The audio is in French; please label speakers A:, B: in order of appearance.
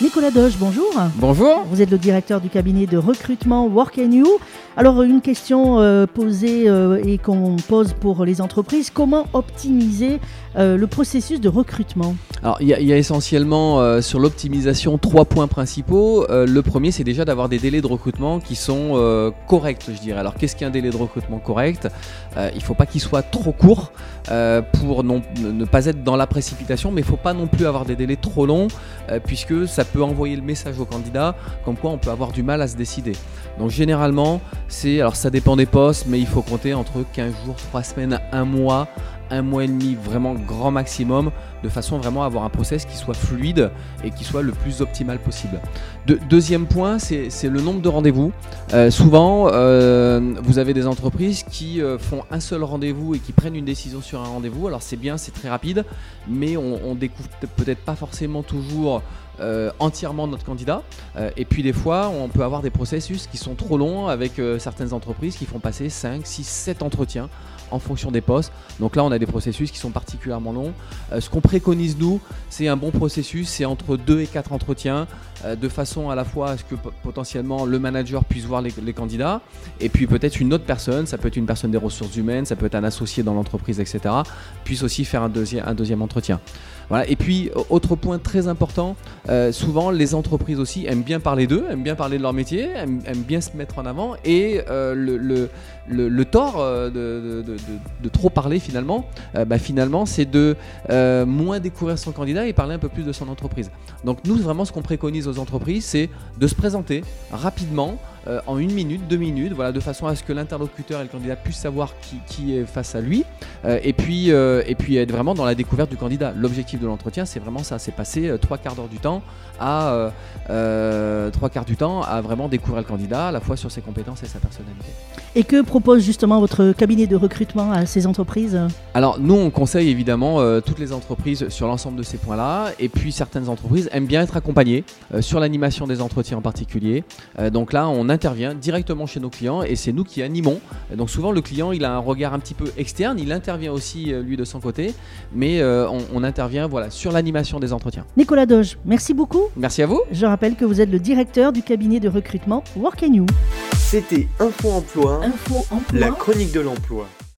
A: Nicolas Doge, bonjour.
B: Bonjour.
A: Vous êtes le directeur du cabinet de recrutement Work and You. Alors, une question euh, posée euh, et qu'on pose pour les entreprises comment optimiser euh, le processus de recrutement?
B: Alors, il y, a- il y a essentiellement sur l'optimisation trois points principaux. Le premier, c'est déjà d'avoir des délais de recrutement qui sont corrects, je dirais. Alors, qu'est-ce qu'un délai de recrutement correct? Il ne faut pas qu'il soit trop court euh, pour ne pas être dans la précipitation, mais il ne faut pas non plus avoir des délais trop longs, euh, puisque ça peut envoyer le message au candidat comme quoi on peut avoir du mal à se décider. Donc, généralement, c'est, alors ça dépend des postes, mais il faut compter entre 15 jours, 3 semaines, 1 mois, un mois et demi, vraiment grand maximum, de façon vraiment à avoir un process qui soit fluide et qui soit le plus optimal possible. De- deuxième point, c'est le nombre de rendez-vous. Euh, souvent, euh, vous avez des entreprises qui euh, font un seul rendez-vous et qui prennent une décision sur un rendez-vous. Alors c'est bien, c'est très rapide, mais on, découvre peut-être pas forcément toujours entièrement notre candidat. Et puis des fois, on peut avoir des processus qui sont trop longs avec certaines entreprises qui font passer 5, 6, 7 entretiens en fonction des postes. Donc là, on a des processus qui sont particulièrement longs. Euh, ce qu'on préconise, nous, c'est un bon processus, c'est entre 2 et 4 entretiens, de façon à la fois à ce que po- potentiellement le manager puisse voir les, candidats, et puis peut-être une autre personne, ça peut être une personne des ressources humaines, ça peut être un associé dans l'entreprise, etc., puisse aussi faire un deuxième, un deuxième entretien. Voilà. Et puis, au- autre point très important, euh, souvent les entreprises aussi aiment bien parler d'eux, aiment bien parler de leur métier, aiment, bien se mettre en avant, et euh, le, le, le- tort euh, de, de- trop parler finalement, euh, bah, finalement, c'est de euh, moins découvrir son candidat et parler un peu plus de son entreprise. Donc nous, vraiment, ce qu'on préconise aux entreprises, c'est de se présenter rapidement, euh, en une minute, deux minutes, voilà, de façon à ce que l'interlocuteur et le candidat puissent savoir qui, qui est face à lui, euh, et, puis, euh, et puis être vraiment dans la découverte du candidat. L'objectif de l'entretien, c'est vraiment ça, c'est passer trois quarts d'heure du temps à trois quarts du temps à vraiment découvrir le candidat, à la fois sur ses compétences et sa personnalité.
A: Et que propose justement votre cabinet de recrutement à ces entreprises?
B: Alors nous on conseille évidemment toutes les entreprises sur l'ensemble de ces points-là et puis certaines entreprises aiment bien être accompagnées sur l'animation des entretiens en particulier. Donc là on intervient directement chez nos clients et c'est nous qui animons. Et donc souvent le client il a un regard un petit peu externe, il intervient aussi euh, lui de son côté, mais euh, on, on intervient voilà sur l'animation des entretiens.
A: Nicolas Doge, merci beaucoup.
B: Merci à vous.
A: Je rappelle que vous êtes le directeur du cabinet de recrutement Work and You.
C: C'était Info Emploi,
A: Info emploi.
C: la chronique de l'emploi.